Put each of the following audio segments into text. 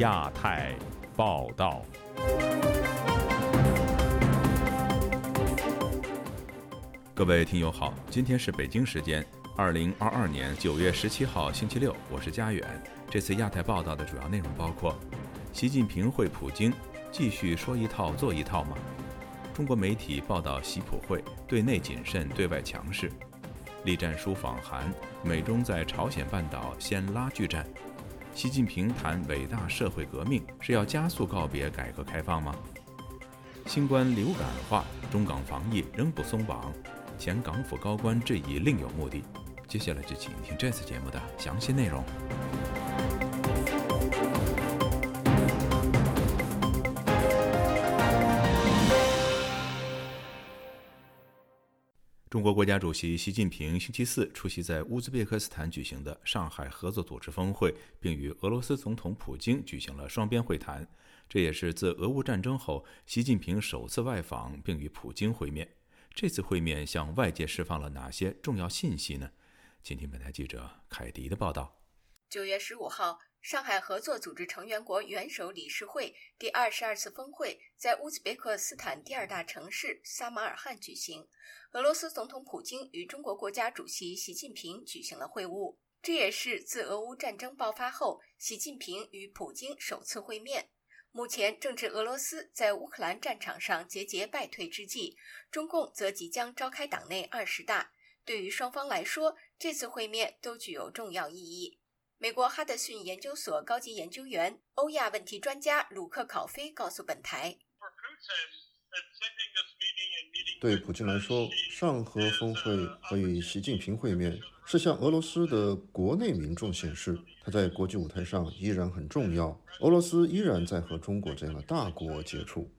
亚太报道。各位听友好，今天是北京时间二零二二年九月十七号星期六，我是佳远。这次亚太报道的主要内容包括：习近平会普京，继续说一套做一套吗？中国媒体报道习普会对内谨慎，对外强势。栗战书访韩，美中在朝鲜半岛先拉锯战。习近平谈伟大社会革命是要加速告别改革开放吗？新冠流感化，中港防疫仍不松绑。前港府高官质疑另有目的。接下来就请听这次节目的详细内容。中国国家主席习近平星期四出席在乌兹别克斯坦举行的上海合作组织峰会，并与俄罗斯总统普京举行了双边会谈。这也是自俄乌战争后，习近平首次外访并与普京会面。这次会面向外界释放了哪些重要信息呢？请听本台记者凯迪的报道。九月十五号，上海合作组织成员国元首理事会第二十二次峰会在乌兹别克斯坦第二大城市撒马尔罕举行。俄罗斯总统普京与中国国家主席习近平举行了会晤，这也是自俄乌战争爆发后，习近平与普京首次会面。目前正值俄罗斯在乌克兰战场上节节败退之际，中共则即将召开党内二十大。对于双方来说，这次会面都具有重要意义。美国哈德逊研究所高级研究员、欧亚问题专家鲁克考菲告诉本台。对普京来说，上合峰会和与习近平会面，是向俄罗斯的国内民众显示，他在国际舞台上依然很重要。俄罗斯依然在和中国这样的大国接触。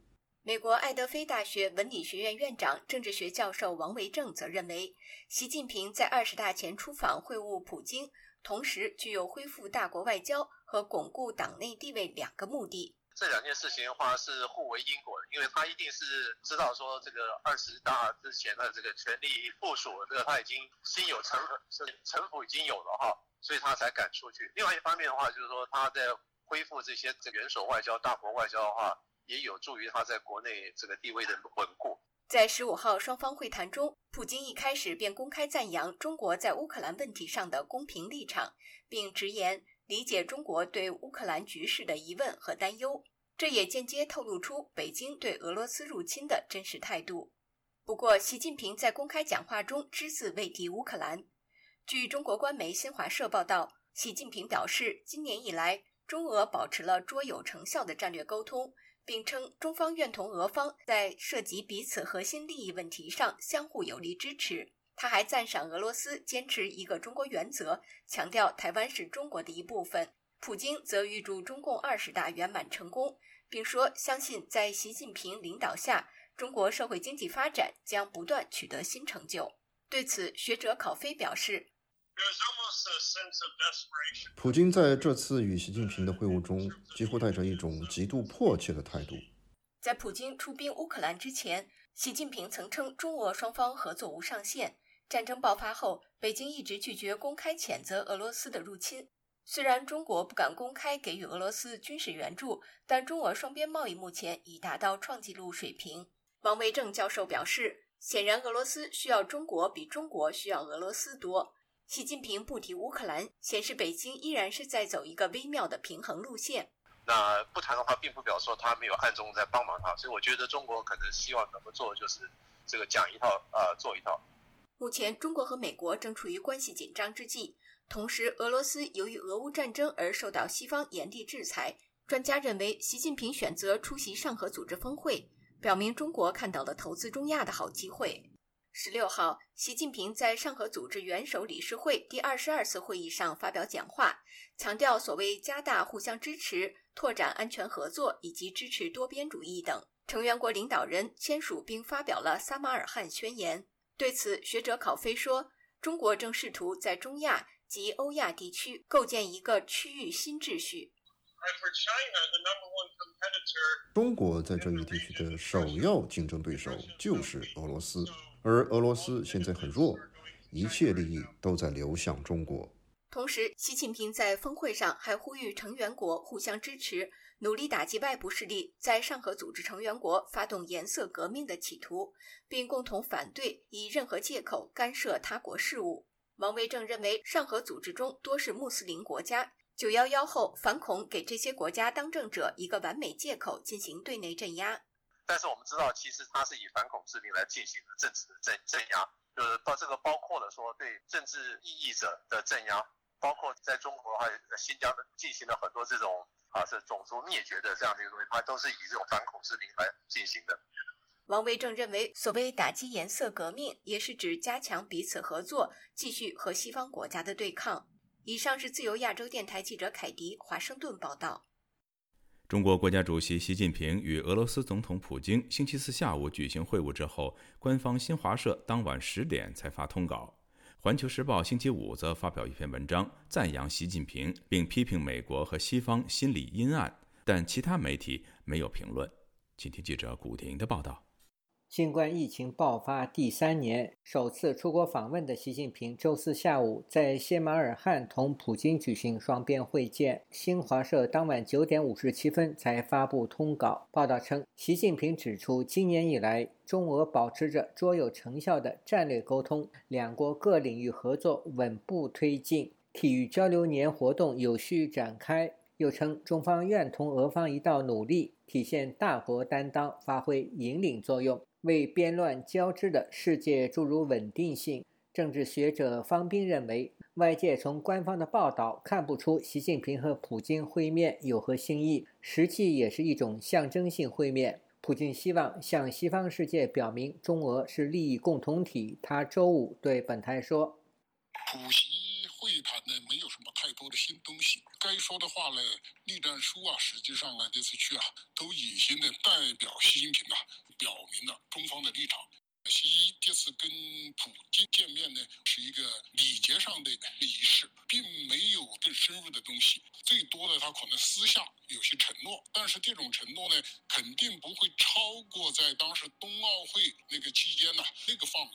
美国爱德菲大学文理学院院长、政治学教授王维正则认为，习近平在二十大前出访会晤普京，同时具有恢复大国外交和巩固党内地位两个目的。这两件事情的话是互为因果的，因为他一定是知道说这个二十大之前的这个权力部署，这个他已经心有城城城府已经有了哈，所以他才敢出去。另外一方面的话，就是说他在恢复这些这元首外交、大国外交的话，也有助于他在国内这个地位的稳固。在十五号双方会谈中，普京一开始便公开赞扬中国在乌克兰问题上的公平立场，并直言。理解中国对乌克兰局势的疑问和担忧，这也间接透露出北京对俄罗斯入侵的真实态度。不过，习近平在公开讲话中只字未提乌克兰。据中国官媒新华社报道，习近平表示，今年以来，中俄保持了卓有成效的战略沟通，并称中方愿同俄方在涉及彼此核心利益问题上相互有力支持。他还赞赏俄罗斯坚持一个中国原则，强调台湾是中国的一部分。普京则预祝中共二十大圆满成功，并说相信在习近平领导下，中国社会经济发展将不断取得新成就。对此，学者考飞表示：“普京在这次与习近平的会晤中，几乎带着一种极度迫切的态度。在普京出兵乌克兰之前，习近平曾称中俄双方合作无上限。”战争爆发后，北京一直拒绝公开谴责俄罗斯的入侵。虽然中国不敢公开给予俄罗斯军事援助，但中俄双边贸易目前已达到创纪录水平。王维正教授表示，显然俄罗斯需要中国比中国需要俄罗斯多。习近平不提乌克兰，显示北京依然是在走一个微妙的平衡路线。那不谈的话，并不表示说他没有暗中在帮忙他。所以我觉得中国可能希望怎么做，就是这个讲一套，呃，做一套。目前，中国和美国正处于关系紧张之际，同时，俄罗斯由于俄乌战争而受到西方严厉制裁。专家认为，习近平选择出席上合组织峰会，表明中国看到了投资中亚的好机会。十六号，习近平在上合组织元首理事会第二十二次会议上发表讲话，强调所谓加大互相支持、拓展安全合作以及支持多边主义等。成员国领导人签署并发表了撒马尔罕宣言。对此，学者考飞说：“中国正试图在中亚及欧亚地区构建一个区域新秩序。中国在这一地区的首要竞争对手就是俄罗斯，而俄罗斯现在很弱，一切利益都在流向中国。”同时，习近平在峰会上还呼吁成员国互相支持，努力打击外部势力在上合组织成员国发动颜色革命的企图，并共同反对以任何借口干涉他国事务。王维正认为，上合组织中多是穆斯林国家，九幺幺后反恐给这些国家当政者一个完美借口进行对内镇压。但是我们知道，其实他是以反恐之名来进行的政治的镇镇压，就是到这个包括了说对政治异议者的镇压。包括在中国还有新疆的进行了很多这种啊是种族灭绝的这样的一个东西，它都是以这种反恐之名来进行的。王维正认为，所谓打击颜色革命，也是指加强彼此合作，继续和西方国家的对抗。以上是自由亚洲电台记者凯迪华盛顿报道。中国国家主席习近平与俄罗斯总统普京星期四下午举行会晤之后，官方新华社当晚十点才发通稿。《环球时报》星期五则发表一篇文章，赞扬习近平，并批评美国和西方心理阴暗，但其他媒体没有评论。请听记者古婷的报道。新冠疫情爆发第三年，首次出国访问的习近平周四下午在谢马尔罕同普京举行双边会见。新华社当晚九点五十七分才发布通稿，报道称，习近平指出，今年以来，中俄保持着卓有成效的战略沟通，两国各领域合作稳步推进，体育交流年活动有序展开。又称，中方愿同俄方一道努力，体现大国担当，发挥引领作用。为变乱交织的世界注入稳定性。政治学者方斌认为，外界从官方的报道看不出习近平和普京会面有何新意，实际也是一种象征性会面。普京希望向西方世界表明中俄是利益共同体。他周五对本台说：“普习会谈呢，没有什么太多的新东西，该说的话呢，栗战书啊，实际上呢，这次去啊，都隐形的代表习近平啊。”表明了中方的立场。习这次跟普京见面呢，是一个礼节上的仪式，并没有更深入的东西。最多的，他可能私下有些承诺，但是这种承诺呢，肯定不会超过在当时冬奥会那个期间呢那个范围。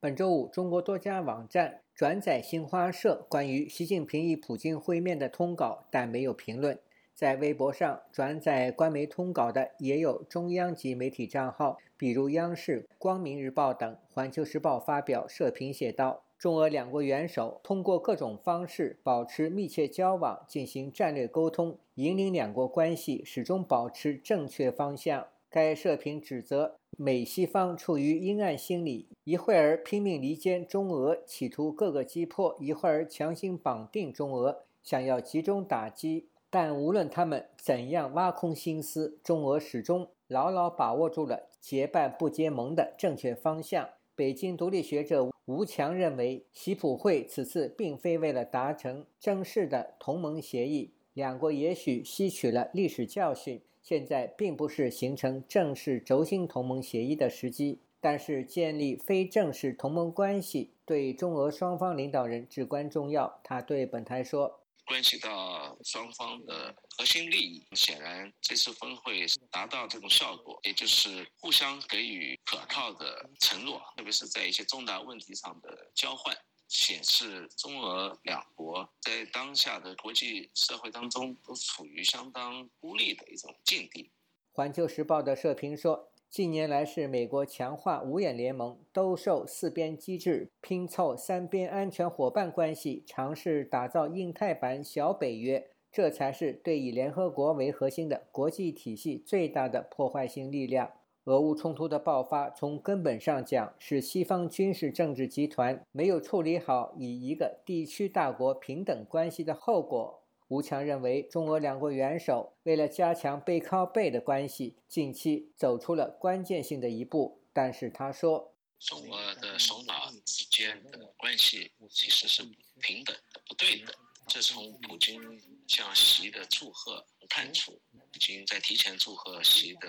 本周五，中国多家网站转载新华社关于习近平与普京会面的通稿，但没有评论。在微博上转载官媒通稿的也有中央级媒体账号，比如央视、光明日报等。环球时报发表社评写道：“中俄两国元首通过各种方式保持密切交往，进行战略沟通，引领两国关系始终保持正确方向。”该社评指责美西方处于阴暗心理，一会儿拼命离间中俄，企图各个击破；一会儿强行绑定中俄，想要集中打击。但无论他们怎样挖空心思，中俄始终牢牢把握住了结伴不结盟的正确方向。北京独立学者吴强认为，习普会此次并非为了达成正式的同盟协议，两国也许吸取了历史教训，现在并不是形成正式轴心同盟协议的时机。但是，建立非正式同盟关系对中俄双方领导人至关重要。他对本台说。关系到双方的核心利益，显然这次峰会达到这种效果，也就是互相给予可靠的承诺，特别是在一些重大问题上的交换，显示中俄两国在当下的国际社会当中都处于相当孤立的一种境地。环球时报的社评说。近年来，是美国强化五眼联盟、兜售四边机制、拼凑三边安全伙伴关系，尝试打造印太版小北约，这才是对以联合国为核心的国际体系最大的破坏性力量。俄乌冲突的爆发，从根本上讲，是西方军事政治集团没有处理好以一个地区大国平等关系的后果。吴强认为，中俄两国元首为了加强背靠背的关系，近期走出了关键性的一步。但是他说，中俄的首脑之间的关系其实是平等的、不对等。这从普京向习的祝贺看出，普京在提前祝贺习的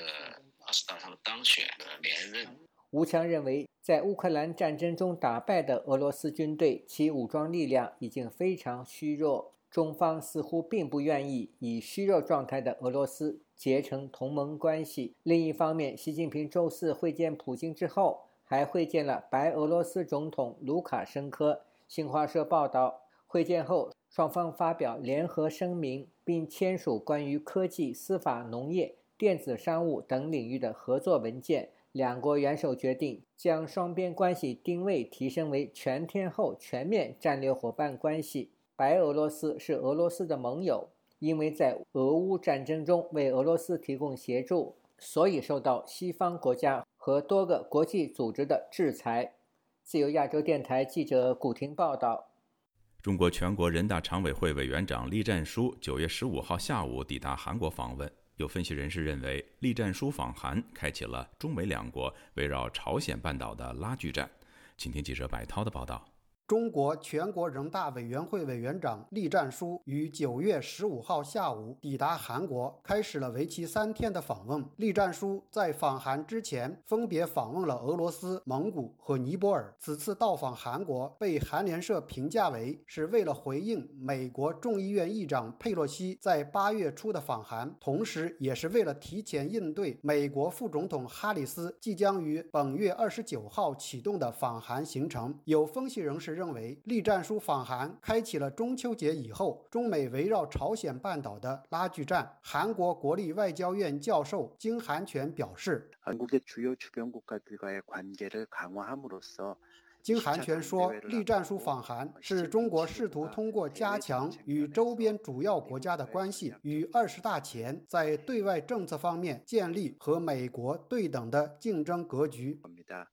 二十大上当选的连任。吴强认为，在乌克兰战争中打败的俄罗斯军队，其武装力量已经非常虚弱。中方似乎并不愿意以虚弱状态的俄罗斯结成同盟关系。另一方面，习近平周四会见普京之后，还会见了白俄罗斯总统卢卡申科。新华社报道，会见后，双方发表联合声明，并签署关于科技、司法、农业、电子商务等领域的合作文件。两国元首决定将双边关系定位提升为全天候、全面战略伙伴关系。白俄罗斯是俄罗斯的盟友，因为在俄乌战争中为俄罗斯提供协助，所以受到西方国家和多个国际组织的制裁。自由亚洲电台记者古婷报道。中国全国人大常委会委员长栗战书九月十五号下午抵达韩国访问。有分析人士认为，栗战书访韩开启了中美两国围绕朝鲜半岛的拉锯战。请听记者白涛的报道。中国全国人大委员会委员长栗战书于九月十五号下午抵达韩国，开始了为期三天的访问。栗战书在访韩之前，分别访问了俄罗斯、蒙古和尼泊尔。此次到访韩国，被韩联社评价为是为了回应美国众议院议长佩洛西在八月初的访韩，同时也是为了提前应对美国副总统哈里斯即将于本月二十九号启动的访韩行程。有分析人士。认认为，栗战书访韩开启了中秋节以后中美围绕朝鲜半岛的拉锯战。韩国国立外交院教授金韩权表示。经韩权说，栗战书访韩是中国试图通过加强与周边主要国家的关系，与二十大前在对外政策方面建立和美国对等的竞争格局。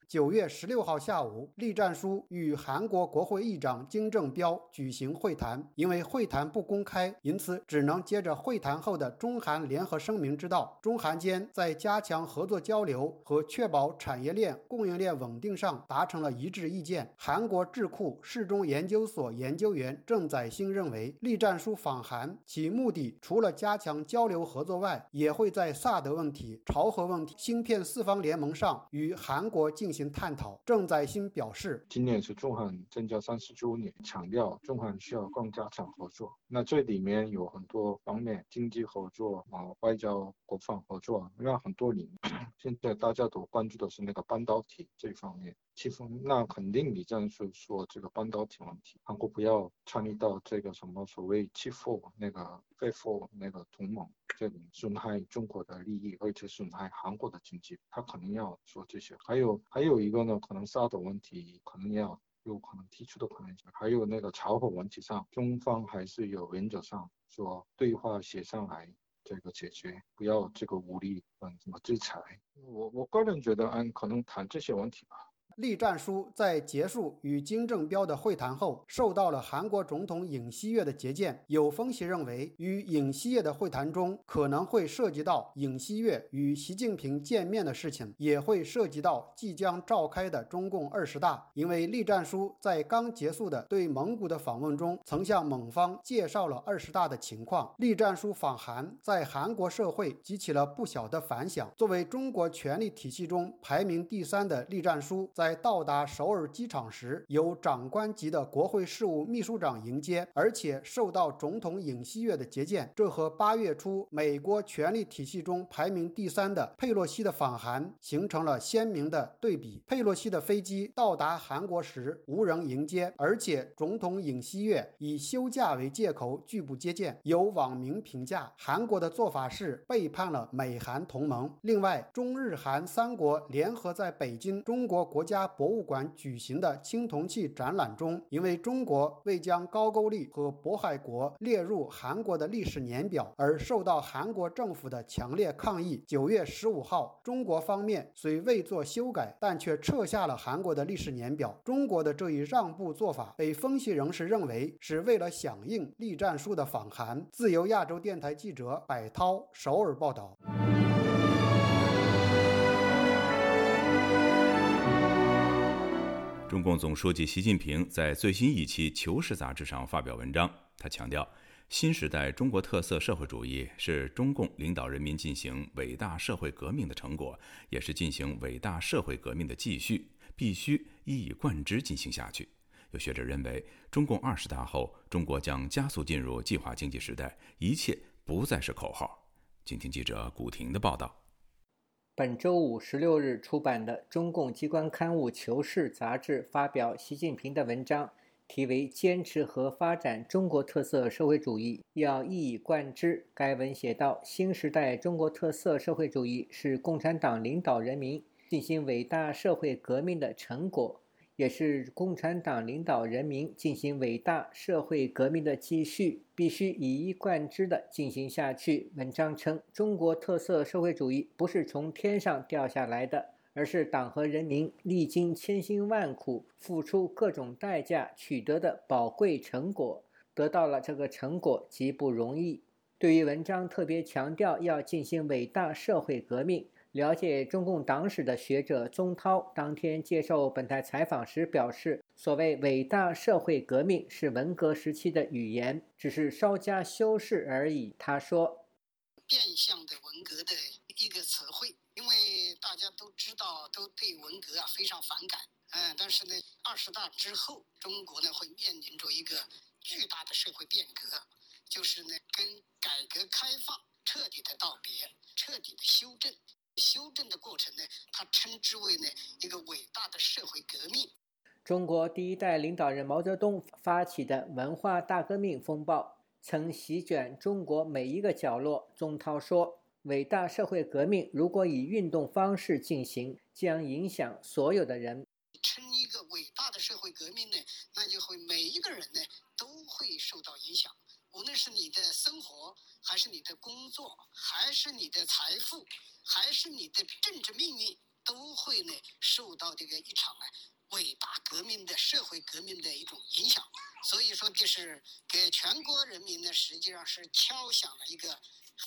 九月十六号下午，栗战书与韩国国会议长金正标举行会谈，因为会谈不公开，因此只能接着会谈后的中韩联合声明之道。中韩间在加强合作交流和确保产业链供应链稳定上达成了一致意。意见，韩国智库世中研究所研究员郑载兴认为，栗战书访韩其目的除了加强交流合作外，也会在萨德问题、朝核问题、芯片四方联盟上与韩国进行探讨。郑载兴表示，今年是中韩建交三十周年，强调中韩需要更加强合作。那这里面有很多方面，经济合作啊，外交、国防合作，那很多领域。现在大家都关注的是那个半导体这方面。其实那肯定你这样说说这个半导体问题，韩国不要参与到这个什么所谓欺负那个非负那个同盟，这里损害中国的利益，而且损害韩国的经济，他肯定要说这些。还有还有一个呢，可能萨德问题可能要有可能提出的可能性，还有那个朝核问题上，中方还是有原则上说对话写上来这个解决，不要这个武力嗯什么制裁。我我个人觉得，嗯，可能谈这些问题吧。栗战书在结束与金正标的会谈后，受到了韩国总统尹锡悦的接见。有分析认为，与尹锡悦的会谈中可能会涉及到尹锡悦与习近平见面的事情，也会涉及到即将召开的中共二十大。因为栗战书在刚结束的对蒙古的访问中，曾向蒙方介绍了二十大的情况。栗战书访韩，在韩国社会激起了不小的反响。作为中国权力体系中排名第三的栗战书，在在到达首尔机场时，由长官级的国会事务秘书长迎接，而且受到总统尹锡悦的接见。这和八月初美国权力体系中排名第三的佩洛西的访韩形成了鲜明的对比。佩洛西的飞机到达韩国时无人迎接，而且总统尹锡悦以休假为借口拒不接见。有网民评价，韩国的做法是背叛了美韩同盟。另外，中日韩三国联合在北京中国国家。博物馆举行的青铜器展览中，因为中国未将高句丽和渤海国列入韩国的历史年表，而受到韩国政府的强烈抗议。九月十五号，中国方面虽未做修改，但却撤下了韩国的历史年表。中国的这一让步做法，被分析人士认为是为了响应栗战书的访韩。自由亚洲电台记者柏涛首尔报道。中共总书记习近平在最新一期《求是》杂志上发表文章，他强调，新时代中国特色社会主义是中共领导人民进行伟大社会革命的成果，也是进行伟大社会革命的继续，必须一以贯之进行下去。有学者认为，中共二十大后，中国将加速进入计划经济时代，一切不再是口号。请听记者古婷的报道。本周五十六日出版的中共机关刊物《求是》杂志发表习近平的文章，题为“坚持和发展中国特色社会主义，要一以贯之”。该文写道：“新时代中国特色社会主义是共产党领导人民进行伟大社会革命的成果，也是共产党领导人民进行伟大社会革命的继续，必须一以贯之地进行下去。”文章称：“中国特色社会主义不是从天上掉下来的。”而是党和人民历经千辛万苦、付出各种代价取得的宝贵成果。得到了这个成果极不容易。对于文章特别强调要进行伟大社会革命，了解中共党史的学者宗涛当天接受本台采访时表示：“所谓伟大社会革命是文革时期的语言，只是稍加修饰而已。”他说：“变相的文革的一个词汇。”因为大家都知道，都对文革啊非常反感，嗯，但是呢，二十大之后，中国呢会面临着一个巨大的社会变革，就是呢跟改革开放彻底的道别，彻底的修正。修正的过程呢，他称之为呢一个伟大的社会革命。中国第一代领导人毛泽东发起的文化大革命风暴，曾席卷中国每一个角落。钟涛说。伟大社会革命如果以运动方式进行，将影响所有的人。称一个伟大的社会革命呢，那就会每一个人呢都会受到影响，无论是你的生活，还是你的工作，还是你的财富，还是你的政治命运，都会呢受到这个一场呢伟大革命的社会革命的一种影响。所以说，就是给全国人民呢，实际上是敲响了一个。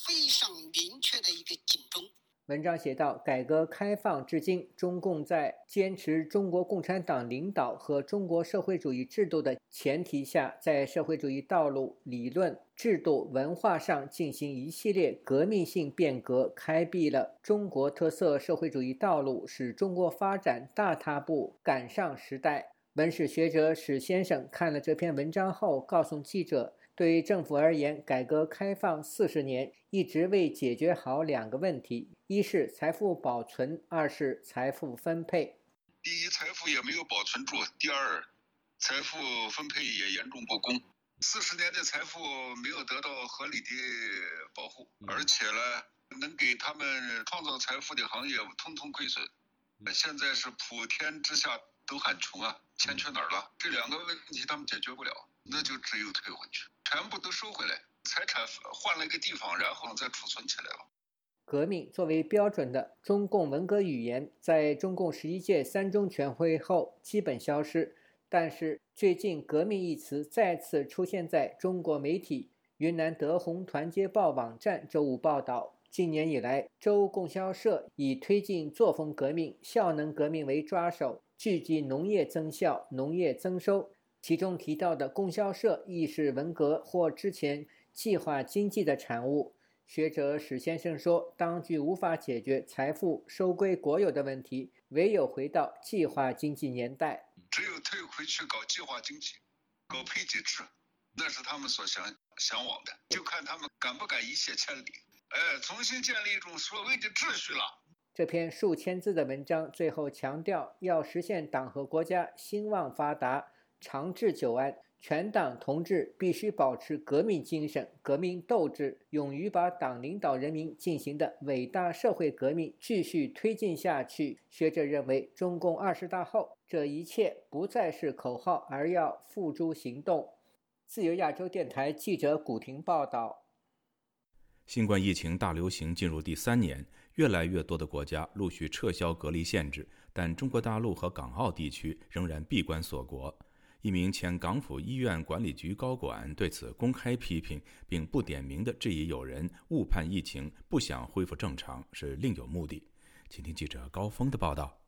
非常明确的一个警钟。文章写道：改革开放至今，中共在坚持中国共产党领导和中国社会主义制度的前提下，在社会主义道路、理论、制度、文化上进行一系列革命性变革，开辟了中国特色社会主义道路，使中国发展大踏步赶上时代。文史学者史先生看了这篇文章后，告诉记者。对于政府而言，改革开放四十年一直未解决好两个问题：一是财富保存，二是财富分配。第一，财富也没有保存住；第二，财富分配也严重不公。四十年的财富没有得到合理的保护，而且呢，能给他们创造财富的行业通通亏损。现在是普天之下都喊穷啊，钱去哪儿了？这两个问题他们解决不了，那就只有退回去。全部都收回来，财产换了一个地方，然后再储存起来了。革命作为标准的中共文革语言，在中共十一届三中全会后基本消失。但是最近，“革命”一词再次出现在中国媒体。云南德宏团结报网站周五报道，今年以来，州供销社以推进作风革命、效能革命为抓手，聚集农业增效、农业增收。其中提到的供销社亦是文革或之前计划经济的产物。学者史先生说：“当局无法解决财富收归国有的问题，唯有回到计划经济年代。只有退回去搞计划经济，搞配给制，那是他们所想向往的。就看他们敢不敢一泻千里，哎，重新建立一种所谓的秩序了。”这篇数千字的文章最后强调，要实现党和国家兴旺发达。长治久安，全党同志必须保持革命精神、革命斗志，勇于把党领导人民进行的伟大社会革命继续推进下去。学者认为，中共二十大后，这一切不再是口号，而要付诸行动。自由亚洲电台记者古婷报道：新冠疫情大流行进入第三年，越来越多的国家陆续撤销隔离限制，但中国大陆和港澳地区仍然闭关锁国。一名前港府医院管理局高管对此公开批评，并不点名的质疑有人误判疫情，不想恢复正常是另有目的。请听记者高峰的报道。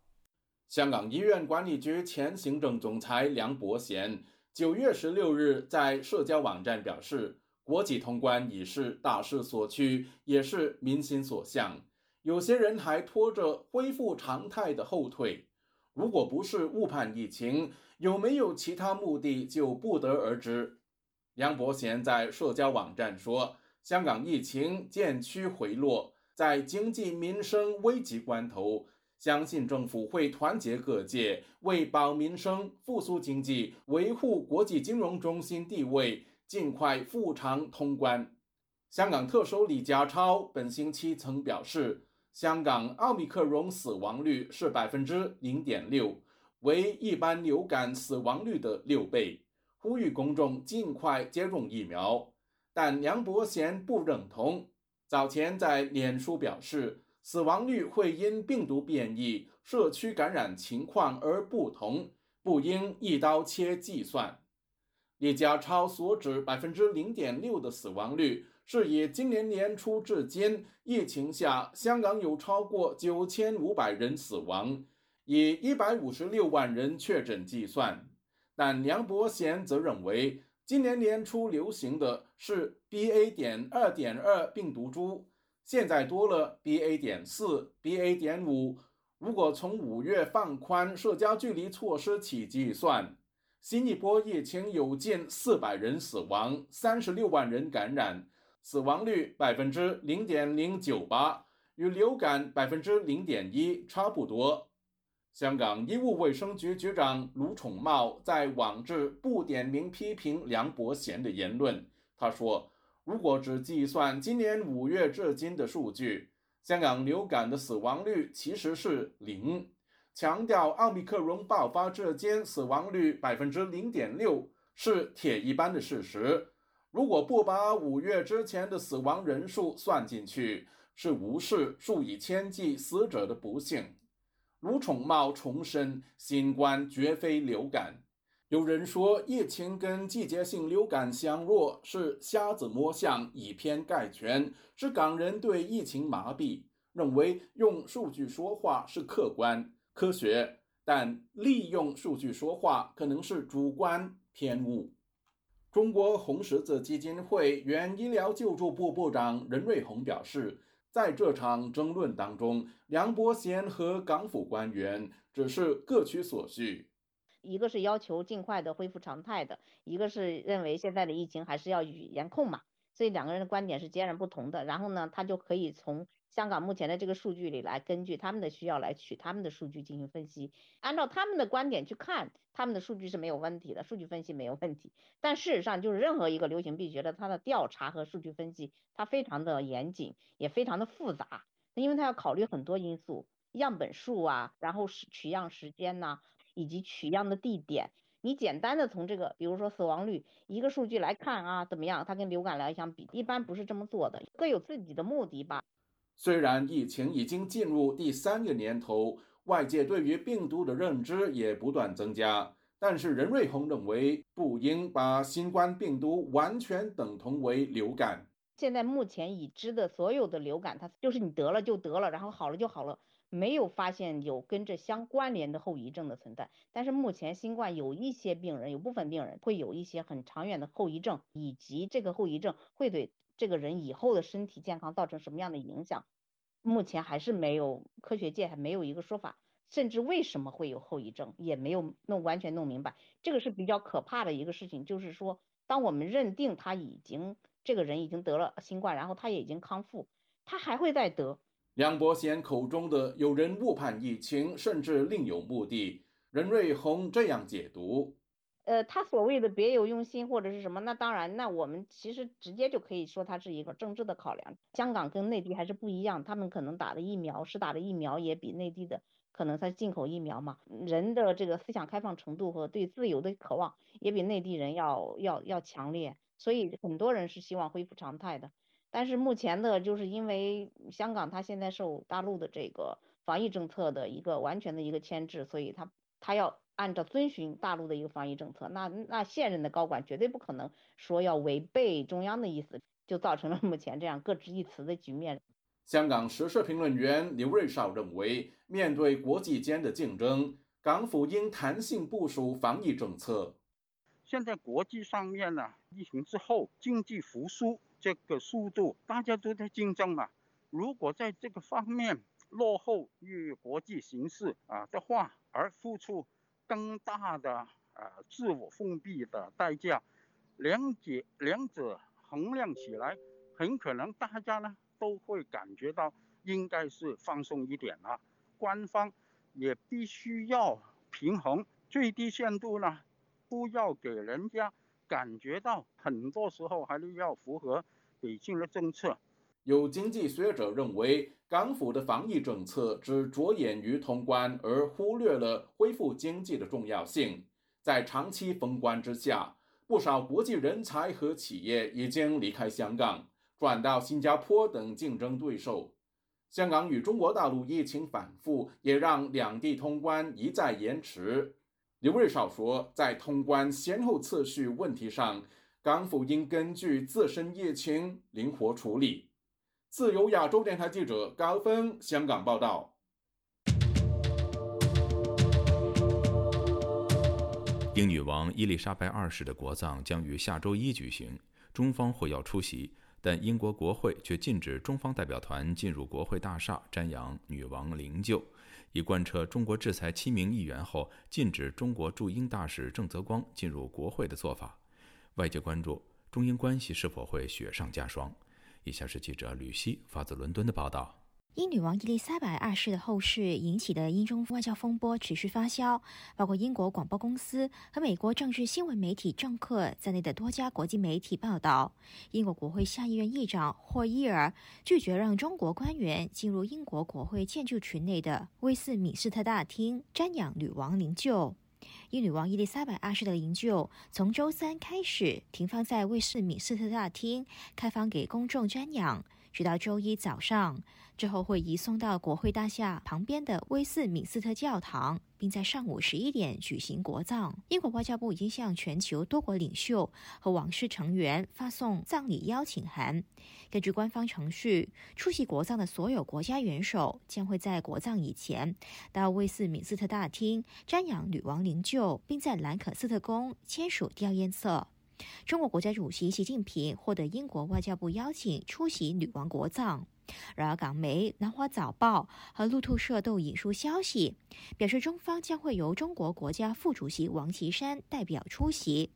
香港医院管理局前行政总裁梁伯贤九月十六日在社交网站表示：“国际通关已是大势所趋，也是民心所向。有些人还拖着恢复常态的后腿。如果不是误判疫情，”有没有其他目的就不得而知。梁伯贤在社交网站说：“香港疫情渐趋回落，在经济民生危急关头，相信政府会团结各界，为保民生、复苏经济、维护国际金融中心地位，尽快复常通关。香港特首李家超本星期曾表示，香港奥密克戎死亡率是百分之零点六，为一般流感死亡率的六倍，呼吁公众尽快接种疫苗。但梁伯贤不认同，早前在脸书表示，死亡率会因病毒变异、社区感染情况而不同，不应一刀切计算。李家超所指百分之零点六的死亡率。是以今年年初至今疫情下，香港有超过九千五百人死亡，以一百五十六万人确诊计算。但梁伯贤则认为，今年年初流行的是 BA. 点二点二病毒株，现在多了 BA. 点四、BA. 点五。如果从五月放宽社交距离措施起计算，新一波疫情有近四百人死亡，三十六万人感染。死亡率百分之零点零九八，与流感百分之零点一差不多。香港医务卫生局局长卢宠茂在网志不点名批评梁伯贤的言论。他说：“如果只计算今年五月至今的数据，香港流感的死亡率其实是零。强调奥密克戎爆发至今死亡率百分之零点六是铁一般的事实。”如果不把五月之前的死亡人数算进去，是无视数以千计死者的不幸。如宠茂重申，新冠绝非流感。有人说，疫情跟季节性流感相若，是瞎子摸象，以偏概全，是港人对疫情麻痹，认为用数据说话是客观科学，但利用数据说话可能是主观偏误。中国红十字基金会原医疗救助部部长任瑞红表示，在这场争论当中，梁伯贤和港府官员只是各取所需，一个是要求尽快的恢复常态的，一个是认为现在的疫情还是要予以严控嘛，所以两个人的观点是截然不同的。然后呢，他就可以从。香港目前的这个数据里来，根据他们的需要来取他们的数据进行分析，按照他们的观点去看，他们的数据是没有问题的，数据分析没有问题。但事实上，就是任何一个流行病学的它的调查和数据分析，它非常的严谨，也非常的复杂，因为它要考虑很多因素，样本数啊，然后是取样时间呐，以及取样的地点。你简单的从这个，比如说死亡率一个数据来看啊，怎么样？它跟流感来相比，一般不是这么做的，各有自己的目的吧。虽然疫情已经进入第三个年头，外界对于病毒的认知也不断增加，但是任瑞红认为不应把新冠病毒完全等同为流感。现在目前已知的所有的流感，它就是你得了就得了，然后好了就好了，没有发现有跟这相关联的后遗症的存在。但是目前新冠有一些病人，有部分病人会有一些很长远的后遗症，以及这个后遗症会对。这个人以后的身体健康造成什么样的影响？目前还是没有科学界还没有一个说法，甚至为什么会有后遗症也没有弄完全弄明白。这个是比较可怕的一个事情，就是说，当我们认定他已经这个人已经得了新冠，然后他也已经康复，他还会再得。梁伯贤口中的有人误判疫情，甚至另有目的，任瑞红这样解读。呃，他所谓的别有用心或者是什么，那当然，那我们其实直接就可以说它是一个政治的考量。香港跟内地还是不一样，他们可能打的疫苗是打的疫苗也比内地的可能它进口疫苗嘛，人的这个思想开放程度和对自由的渴望也比内地人要要要强烈，所以很多人是希望恢复常态的。但是目前的就是因为香港它现在受大陆的这个防疫政策的一个完全的一个牵制，所以它它要。按照遵循大陆的一个防疫政策，那那现任的高管绝对不可能说要违背中央的意思，就造成了目前这样各执一词的局面。香港时事评论员刘瑞绍认为，面对国际间的竞争，港府应弹性部署防疫政策。现在国际上面呢，疫情之后经济复苏这个速度，大家都在竞争嘛。如果在这个方面落后于国际形势啊的话，而付出。更大的呃自我封闭的代价，两者两者衡量起来，很可能大家呢都会感觉到应该是放松一点了。官方也必须要平衡最低限度呢，不要给人家感觉到很多时候还是要符合北京的政策。有经济学者认为，港府的防疫政策只着眼于通关，而忽略了恢复经济的重要性。在长期封关之下，不少国际人才和企业已经离开香港，转到新加坡等竞争对手。香港与中国大陆疫情反复，也让两地通关一再延迟。刘瑞绍说，在通关先后次序问题上，港府应根据自身疫情灵活处理。自由亚洲电台记者高峰香港报道。英女王伊丽莎白二世的国葬将于下周一举行，中方会要出席，但英国国会却禁止中方代表团进入国会大厦瞻仰女王灵柩，以贯彻中国制裁七名议员后禁止中国驻英大使郑泽光进入国会的做法。外界关注中英关系是否会雪上加霜。以下是记者吕希发自伦敦的报道：英女王伊丽莎白二世的后事引起的英中外交风波持续发酵，包括英国广播公司和美国政治新闻媒体政客在内的多家国际媒体报道，英国国会下议院议长霍伊尔拒绝让中国官员进入英国国会建筑群内的威斯敏斯特大厅瞻仰女王灵柩。英女王伊丽莎白二世的灵柩从周三开始停放在威斯敏斯特大厅，开放给公众瞻仰，直到周一早上。之后会移送到国会大厦旁边的威斯敏斯特教堂，并在上午十一点举行国葬。英国外交部已经向全球多国领袖和王室成员发送葬礼邀请函。根据官方程序，出席国葬的所有国家元首将会在国葬以前到威斯敏斯特大厅瞻仰女王灵柩，并在兰可斯特宫签署吊唁册。中国国家主席习近平获得英国外交部邀请出席女王国葬。然而，港媒《南华早报》和路透社都引述消息，表示中方将会由中国国家副主席王岐山代表出席。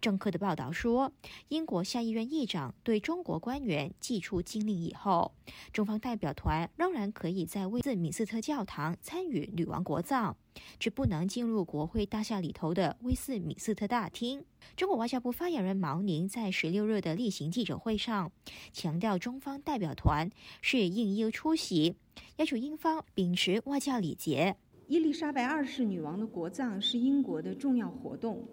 政客的报道说，英国下议院议长对中国官员寄出禁令以后，中方代表团仍然可以在威斯敏斯特教堂参与女王国葬，却不能进入国会大厦里头的威斯敏斯特大厅。中国外交部发言人毛宁在十六日的例行记者会上强调，中方代表团是应邀出席，要求英方秉持外交礼节。伊丽莎白二世女王的国葬是英国的重要活动。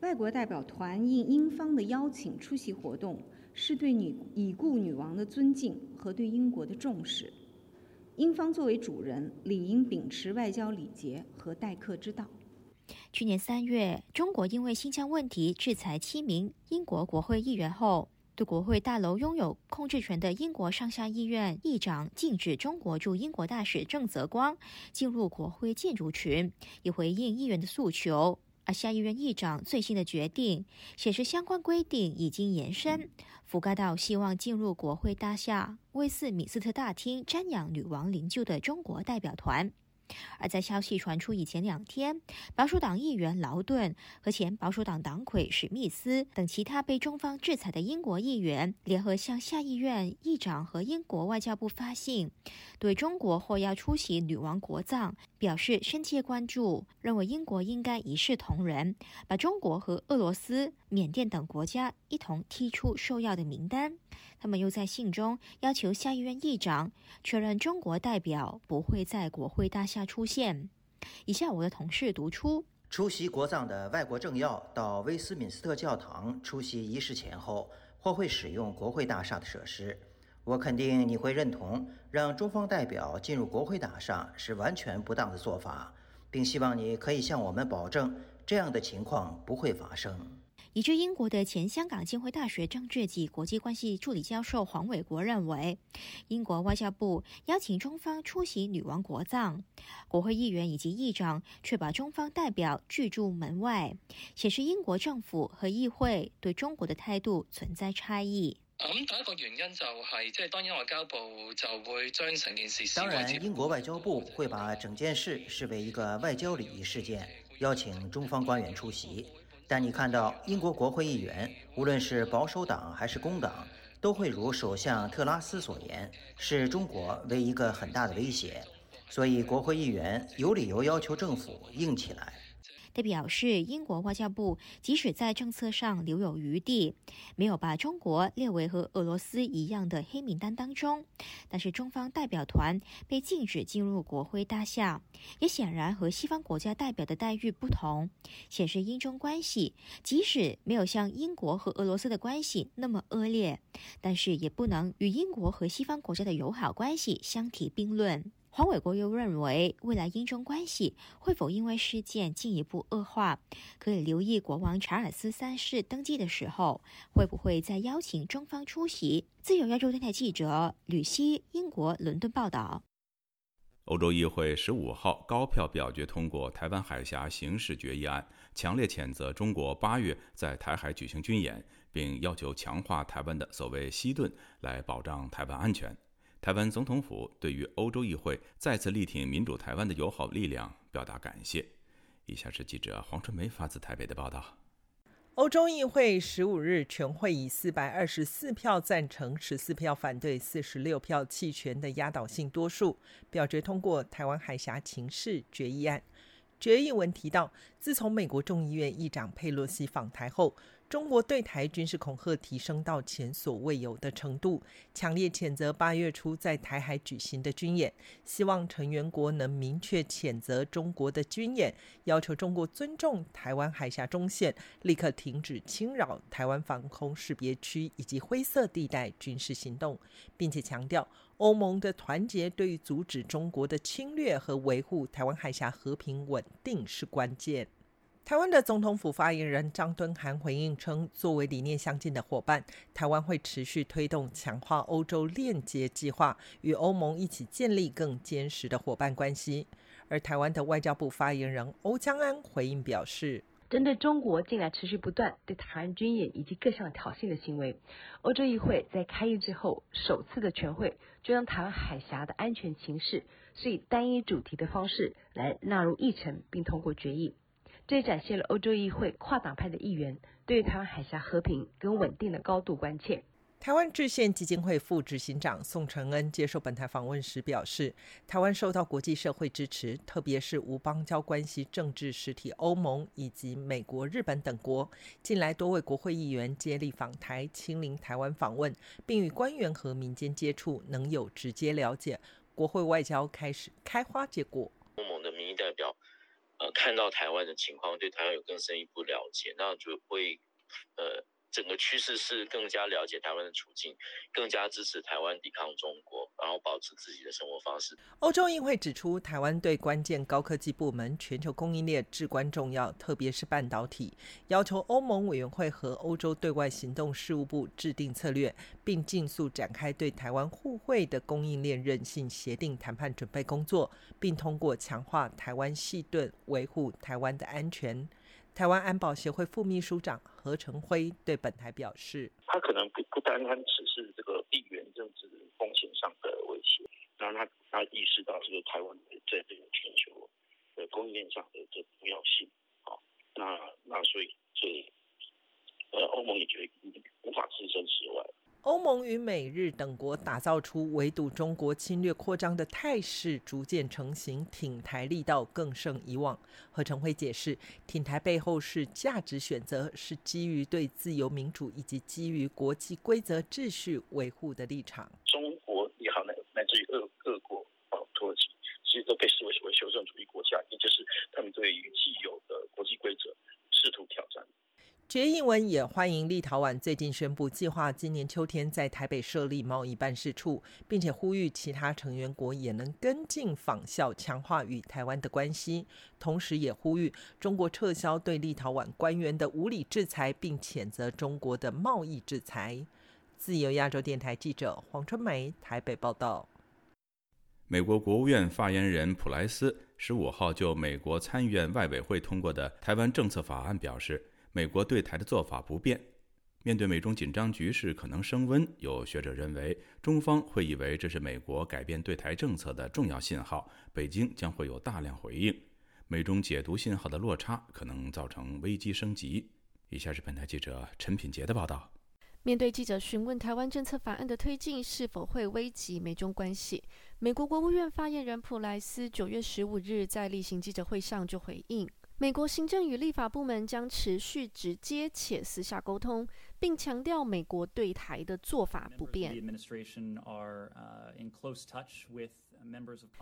外国代表团应英方的邀请出席活动，是对女已故女王的尊敬和对英国的重视。英方作为主人，理应秉持外交礼节和待客之道。去年三月，中国因为新疆问题制裁七名英国国会议员后，对国会大楼拥有控制权的英国上下议院议长禁止中国驻英国大使郑泽光进入国会建筑群，以回应议员的诉求。而下议院议长最新的决定显示，相关规定已经延伸，覆盖到希望进入国会大厦威斯敏斯特大厅瞻仰女王灵柩的中国代表团。而在消息传出以前两天，保守党议员劳顿和前保守党党魁史密斯等其他被中方制裁的英国议员，联合向下议院议长和英国外交部发信，对中国或要出席女王国葬表示深切关注，认为英国应该一视同仁，把中国和俄罗斯、缅甸等国家一同踢出受邀的名单。他们又在信中要求下议院议长确认中国代表不会在国会大厦出现。以下我的同事读出：出席国葬的外国政要到威斯敏斯特教堂出席仪式前后，或会使用国会大厦的设施。我肯定你会认同，让中方代表进入国会大厦是完全不当的做法，并希望你可以向我们保证，这样的情况不会发生。以至英国的前香港浸会大学政治及国际关系助理教授黄伟国认为，英国外交部邀请中方出席女王国葬，国会议员以及议长却把中方代表拒诸门外，显示英国政府和议会对中国的态度存在差异。咁第一个原因就系，即系当然外交部就会将成件事。当然，英国外交部会把整件事视为一个外交礼仪事件，邀请中方官员出席。但你看到英国国会议员，无论是保守党还是工党，都会如首相特拉斯所言，视中国为一个很大的威胁。所以国会议员有理由要求政府硬起来。他表示，英国外交部即使在政策上留有余地，没有把中国列为和俄罗斯一样的黑名单当中，但是中方代表团被禁止进入国会大厦，也显然和西方国家代表的待遇不同，显示英中关系即使没有像英国和俄罗斯的关系那么恶劣，但是也不能与英国和西方国家的友好关系相提并论。黄伟国又认为，未来英中关系会否因为事件进一步恶化，可以留意国王查尔斯三世登基的时候，会不会再邀请中方出席。自由亚洲电台记者吕希，英国伦敦报道。欧洲议会十五号高票表决通过台湾海峡刑事决议案，强烈谴责中国八月在台海举行军演，并要求强化台湾的所谓“西盾”来保障台湾安全。台湾总统府对于欧洲议会再次力挺民主台湾的友好力量表达感谢。以下是记者黄春梅发自台北的报道：欧洲议会十五日全会以四百二十四票赞成、十四票反对、四十六票弃权的压倒性多数，表决通过台湾海峡情势决议案。决议文提到，自从美国众议院议长佩洛西访台后，中国对台军事恐吓提升到前所未有的程度，强烈谴责八月初在台海举行的军演，希望成员国能明确谴责中国的军演，要求中国尊重台湾海峡中线，立刻停止侵扰台湾防空识别区以及灰色地带军事行动，并且强调欧盟的团结对于阻止中国的侵略和维护台湾海峡和平稳定是关键。台湾的总统府发言人张敦涵回应称，作为理念相近的伙伴，台湾会持续推动强化欧洲链接计划，与欧盟一起建立更坚实的伙伴关系。而台湾的外交部发言人欧江安回应表示，针对中国近来持续不断对台湾军演以及各项挑衅的行为，欧洲议会在开议之后首次的全会就将台湾海峡的安全情势是以单一主题的方式来纳入议程，并通过决议。这也展现了欧洲议会跨党派的议员对台湾海峡和平跟稳定的高度关切。台湾制宪基金会副执行长宋承恩接受本台访问时表示，台湾受到国际社会支持，特别是无邦交关系政治实体欧盟以及美国、日本等国，近来多位国会议员接力访台、亲临台湾访问，并与官员和民间接触，能有直接了解，国会外交开始开花结果。欧盟的民意代表。呃，看到台湾的情况，对台湾有更深一步了解，那就会，呃。整个趋势是更加了解台湾的处境，更加支持台湾抵抗中国，然后保持自己的生活方式。欧洲议会指出，台湾对关键高科技部门、全球供应链至关重要，特别是半导体，要求欧盟委员会和欧洲对外行动事务部制定策略，并尽速展开对台湾互惠的供应链韧性协定谈判准备工作，并通过强化台湾细盾，维护台湾的安全。台湾安保协会副秘书长何成辉对本台表示：“他可能不不单单只是这个地缘政治风险上的威胁，然他他意识到这个台湾在这个全球的供应链上的这重要性。好，那那所以所以呃，欧盟也觉得无法置身事外。”欧盟与美日等国打造出围堵中国侵略扩张的态势逐渐成型，挺台力道更胜以往。何成辉解释，挺台背后是价值选择，是基于对自由民主以及基于国际规则秩序维护的立场国也好，乃乃至于俄俄国、土耳其，其实都被视为为修正主义国家，也就是他们对于既有的国际规则试图挑战。决议文也欢迎立陶宛最近宣布计划今年秋天在台北设立贸易办事处，并且呼吁其他成员国也能跟进仿效，强化与台湾的关系。同时，也呼吁中国撤销对立陶宛官员的无理制裁，并谴责中国的贸易制裁。自由亚洲电台记者黄春梅台北报道。美国国务院发言人普莱斯十五号就美国参议院外委会通过的台湾政策法案表示。美国对台的做法不变。面对美中紧张局势可能升温，有学者认为，中方会以为这是美国改变对台政策的重要信号，北京将会有大量回应。美中解读信号的落差可能造成危机升级。以下是本台记者陈品杰的报道。面对记者询问台湾政策法案的推进是否会危及美中关系，美国国务院发言人普莱斯九月十五日在例行记者会上就回应，美国行政与立法部门将持续直接且私下沟通，并强调美国对台的做法不变。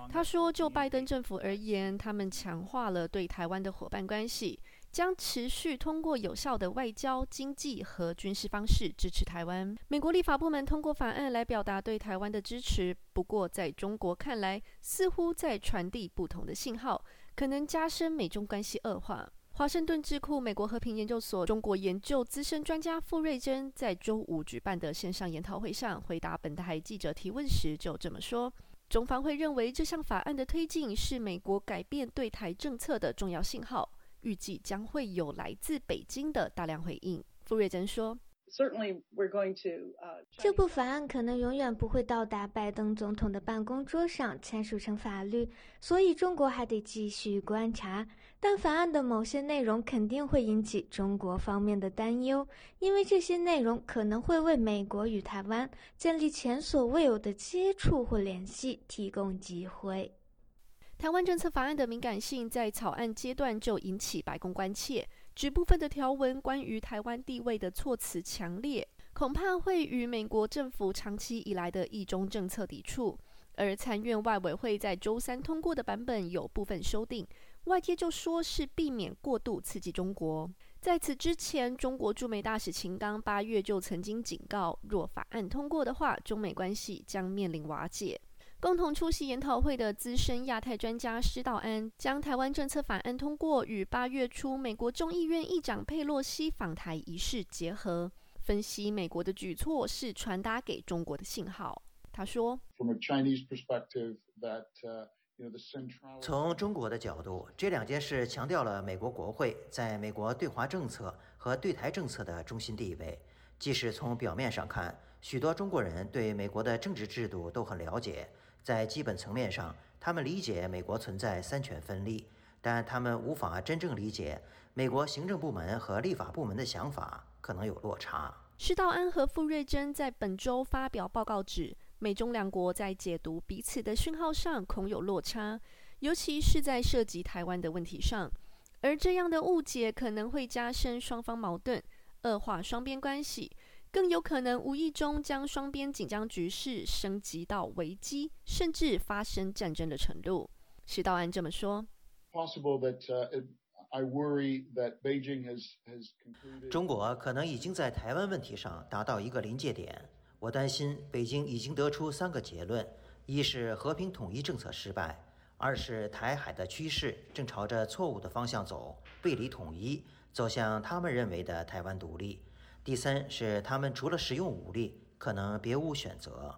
他说，就拜登政府而言，他们强化了对台湾的伙伴关系。将持续通过有效的外交、经济和军事方式支持台湾。美国立法部门通过法案来表达对台湾的支持，不过在中国看来，似乎在传递不同的信号，可能加深美中关系恶化。华盛顿智库美国和平研究所中国研究资深专家傅瑞珍在周五举办的线上研讨会上回答本台记者提问时就这么说：“中方会认为这项法案的推进是美国改变对台政策的重要信号。”预计将会有来自北京的大量回应。傅瑞珍说：“这部法案可能永远不会到达拜登总统的办公桌上签署成法律，所以中国还得继续观察。但法案的某些内容肯定会引起中国方面的担忧，因为这些内容可能会为美国与台湾建立前所未有的接触或联系提供机会。”台湾政策法案的敏感性在草案阶段就引起白宫关切，指部分的条文关于台湾地位的措辞强烈，恐怕会与美国政府长期以来的一中政策抵触。而参院外委会在周三通过的版本有部分修订，外界就说是避免过度刺激中国。在此之前，中国驻美大使秦刚八月就曾经警告，若法案通过的话，中美关系将面临瓦解。共同出席研讨会的资深亚太专家施道安将台湾政策法案通过与八月初美国众议院议长佩洛西访台仪式结合，分析美国的举措是传达给中国的信号。他说：“从中国的角度，这两件事强调了美国国会在美国对华政策和对台政策的中心地位。即使从表面上看，许多中国人对美国的政治制度都很了解。”在基本层面上，他们理解美国存在三权分立，但他们无法真正理解美国行政部门和立法部门的想法可能有落差。施道安和傅瑞珍在本周发表报告指，美中两国在解读彼此的讯号上恐有落差，尤其是在涉及台湾的问题上，而这样的误解可能会加深双方矛盾，恶化双边关系。更有可能无意中将双边紧张局势升级到危机，甚至发生战争的程度。石道安这么说。中国可能已经在台湾问题上达到一个临界点。我担心北京已经得出三个结论：一是和平统一政策失败；二是台海的趋势正朝着错误的方向走，背离统一，走向他们认为的台湾独立。第三是，他们除了使用武力，可能别无选择。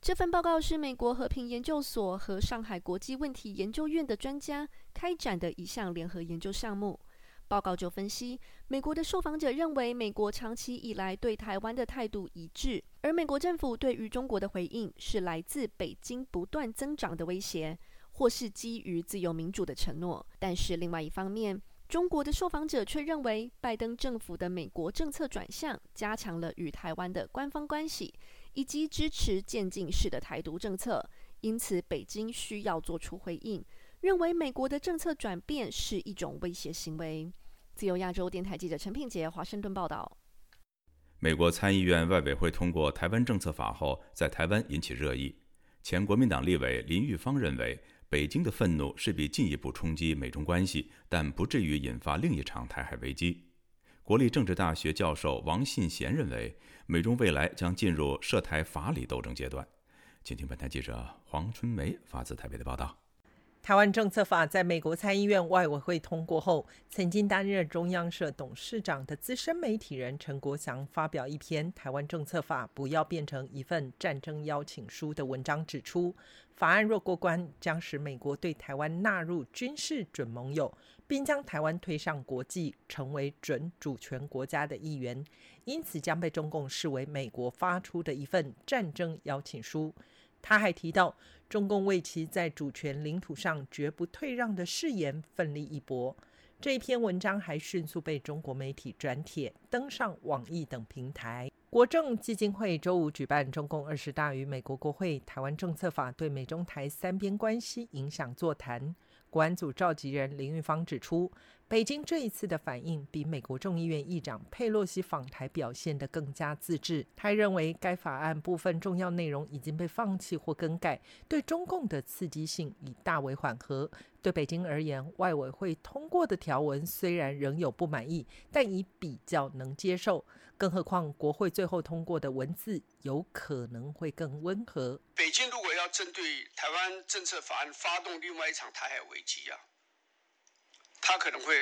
这份报告是美国和平研究所和上海国际问题研究院的专家开展的一项联合研究项目。报告就分析，美国的受访者认为，美国长期以来对台湾的态度一致，而美国政府对于中国的回应是来自北京不断增长的威胁，或是基于自由民主的承诺。但是另外一方面，中国的受访者却认为，拜登政府的美国政策转向，加强了与台湾的官方关系，以及支持渐进式的台独政策。因此，北京需要做出回应，认为美国的政策转变是一种威胁行为。自由亚洲电台记者陈品杰华盛顿报道。美国参议院外委会通过台湾政策法后，在台湾引起热议。前国民党立委林玉芳认为。北京的愤怒势必进一步冲击美中关系，但不至于引发另一场台海危机。国立政治大学教授王信贤认为，美中未来将进入涉台法理斗争阶段。请听本台记者黄春梅发自台北的报道。台湾政策法在美国参议院外委会通过后，曾经担任中央社董事长的资深媒体人陈国祥发表一篇《台湾政策法不要变成一份战争邀请书》的文章，指出。法案若过关，将使美国对台湾纳入军事准盟友，并将台湾推上国际，成为准主权国家的一员，因此将被中共视为美国发出的一份战争邀请书。他还提到，中共为其在主权领土上绝不退让的誓言奋力一搏。这一篇文章还迅速被中国媒体转帖，登上网易等平台。国政基金会周五举办中共二十大与美国国会台湾政策法对美中台三边关系影响座谈。国安组召集人林玉芳指出，北京这一次的反应比美国众议院议长佩洛西访台表现得更加自制。他认为，该法案部分重要内容已经被放弃或更改，对中共的刺激性已大为缓和。对北京而言，外委会通过的条文虽然仍有不满意，但已比较能接受。更何况，国会最后通过的文字有可能会更温和。北京如果要针对台湾政策法案发动另外一场台海危机啊，它可能会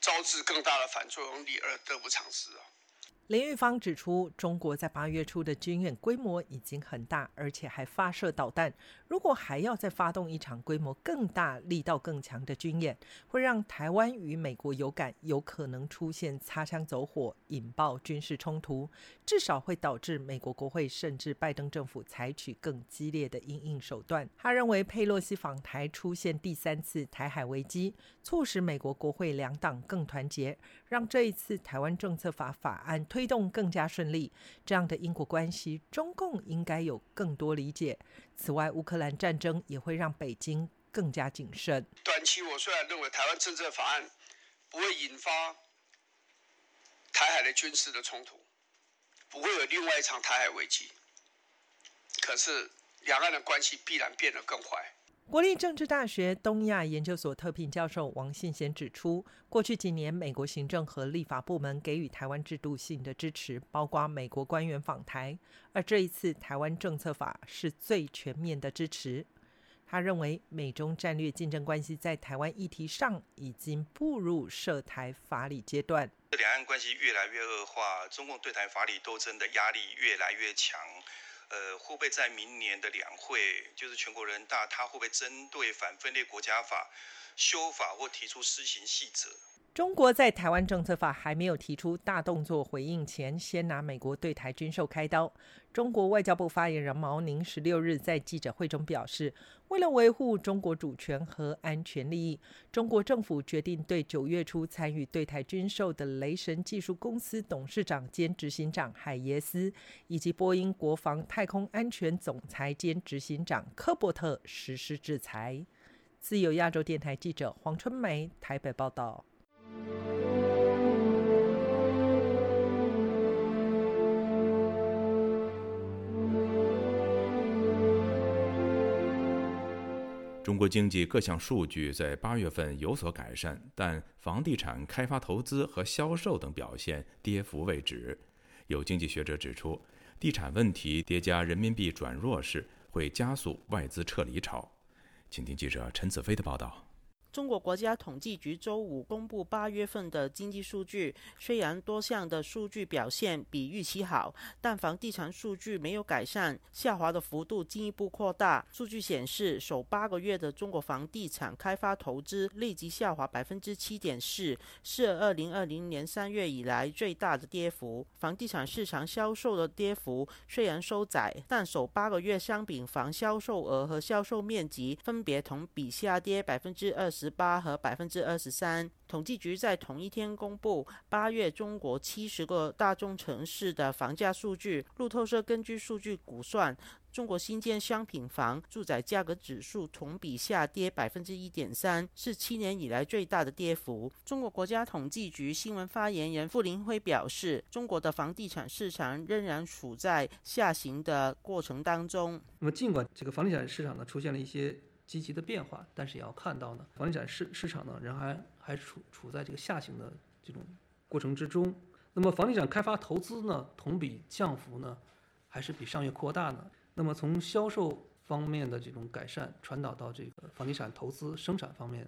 招致更大的反作用力，而得不偿失啊。林玉芳指出，中国在八月初的军演规模已经很大，而且还发射导弹。如果还要再发动一场规模更大、力道更强的军演，会让台湾与美国有感，有可能出现擦枪走火，引爆军事冲突，至少会导致美国国会甚至拜登政府采取更激烈的应应手段。他认为，佩洛西访台出现第三次台海危机，促使美国国会两党更团结，让这一次台湾政策法法案推。推动更加顺利，这样的因果关系，中共应该有更多理解。此外，乌克兰战争也会让北京更加谨慎。短期，我虽然认为台湾政策法案不会引发台海的军事的冲突，不会有另外一场台海危机，可是两岸的关系必然变得更坏。国立政治大学东亚研究所特聘教授王信贤指出，过去几年，美国行政和立法部门给予台湾制度性的支持，包括美国官员访台，而这一次台湾政策法是最全面的支持。他认为，美中战略竞争关系在台湾议题上已经步入涉台法理阶段。两岸关系越来越恶化，中共对台法理斗争的压力越来越强。呃，会不会在明年的两会，就是全国人大，他会不会针对反分裂国家法修法或提出施行细则？中国在台湾政策法还没有提出大动作回应前，先拿美国对台军售开刀。中国外交部发言人毛宁十六日在记者会中表示，为了维护中国主权和安全利益，中国政府决定对九月初参与对台军售的雷神技术公司董事长兼执行长海耶斯，以及波音国防太空安全总裁兼执行长科伯特实施制裁。自由亚洲电台记者黄春梅台北报道。中国经济各项数据在八月份有所改善，但房地产开发投资和销售等表现跌幅未止。有经济学者指出，地产问题叠加人民币转弱势，会加速外资撤离潮。请听记者陈子飞的报道。中国国家统计局周五公布八月份的经济数据，虽然多项的数据表现比预期好，但房地产数据没有改善，下滑的幅度进一步扩大。数据显示，首八个月的中国房地产开发投资累计下滑百分之七点四，是二零二零年三月以来最大的跌幅。房地产市场销售的跌幅虽然收窄，但首八个月商品房销售额和销售面积分别同比下跌百分之二。十八和百分之二十三。统计局在同一天公布八月中国七十个大中城市的房价数据。路透社根据数据估算，中国新建商品房住宅价格指数同比下跌百分之一点三，是七年以来最大的跌幅。中国国家统计局新闻发言人傅林辉表示，中国的房地产市场仍然处在下行的过程当中。那么，尽管这个房地产市场呢出现了一些。积极的变化，但是也要看到呢，房地产市市场呢仍还还处处在这个下行的这种过程之中。那么房地产开发投资呢，同比降幅呢，还是比上月扩大呢。那么从销售方面的这种改善传导到这个房地产投资生产方面，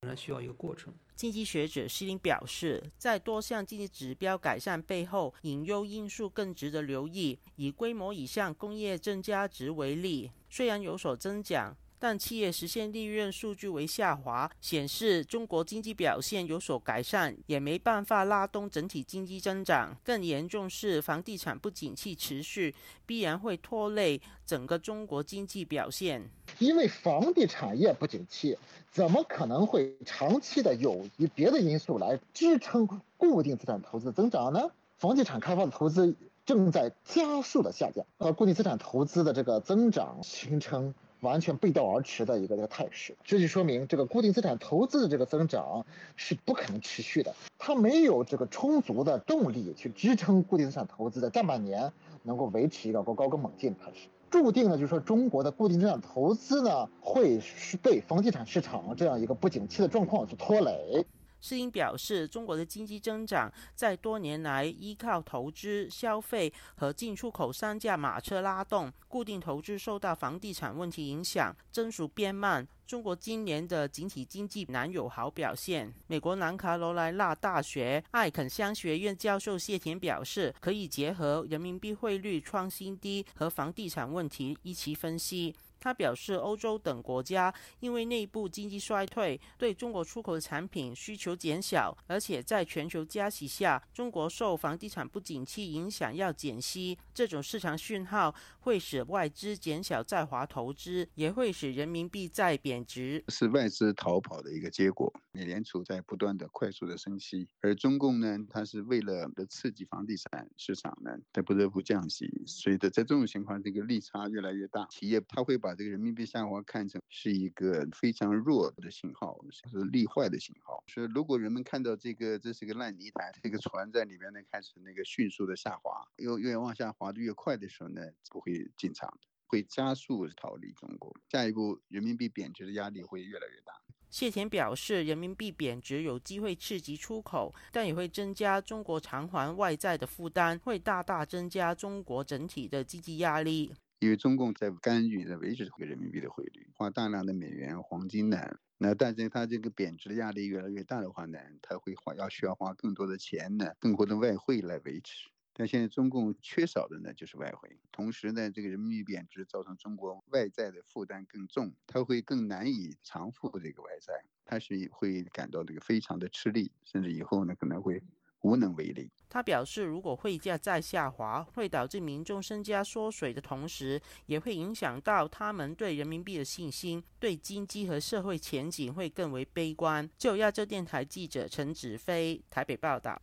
仍然需要一个过程。经济学者施林表示，在多项经济指标改善背后，隐忧因素更值得留意。以规模以上工业增加值为例，虽然有所增长。但企业实现利润数据为下滑，显示中国经济表现有所改善，也没办法拉动整体经济增长。更严重是房地产不景气持续，必然会拖累整个中国经济表现。因为房地产业不景气，怎么可能会长期的有以别的因素来支撑固定资产投资增长呢？房地产开发的投资正在加速的下降，和固定资产投资的这个增长形成完全背道而驰的一个这个态势。这就说明这个固定资产投资的这个增长是不可能持续的，它没有这个充足的动力去支撑固定资产投资的上半年能够维持一个高高歌猛进的态势。注定了，就是说中国的固定资产投资呢，会是被房地产市场这样一个不景气的状况所拖累。施英表示，中国的经济增长在多年来依靠投资、消费和进出口三驾马车拉动，固定投资受到房地产问题影响，增速变慢。中国今年的整体经济难有好表现。美国南卡罗来纳大学艾肯乡学院教授谢田表示，可以结合人民币汇率创新低和房地产问题一起分析。他表示，欧洲等国家因为内部经济衰退，对中国出口的产品需求减小，而且在全球加息下，中国受房地产不景气影响要减息，这种市场讯号会使外资减小在华投资，也会使人民币再贬值，是外资逃跑的一个结果。美联储在不断的快速的升息，而中共呢，它是为了刺激房地产市场呢，它不得不降息。所以的在这种情况，这个利差越来越大，企业它会把这个人民币下滑看成是一个非常弱的信号，是利坏的信号。是如果人们看到这个这是个烂泥潭，这个船在里边呢开始那个迅速的下滑，又越往下滑的越快的时候呢，不会进场，会加速逃离中国。下一步人民币贬值的压力会越来越大。谢田表示，人民币贬值有机会刺激出口，但也会增加中国偿还外债的负担，会大大增加中国整体的经济压力。因为中共在干预在维持这个人民币的汇率，花大量的美元、黄金呢，那但是它这个贬值的压力越来越大的话呢，它会花要需要花更多的钱呢，更多的外汇来维持。但现在中共缺少的呢就是外汇，同时呢，这个人民币贬值造成中国外债的负担更重，它会更难以偿付这个外债，它是会感到这个非常的吃力，甚至以后呢可能会无能为力。他表示，如果汇价再下滑，会导致民众身家缩水的同时，也会影响到他们对人民币的信心，对经济和社会前景会更为悲观。就亚洲电台记者陈子飞台北报道。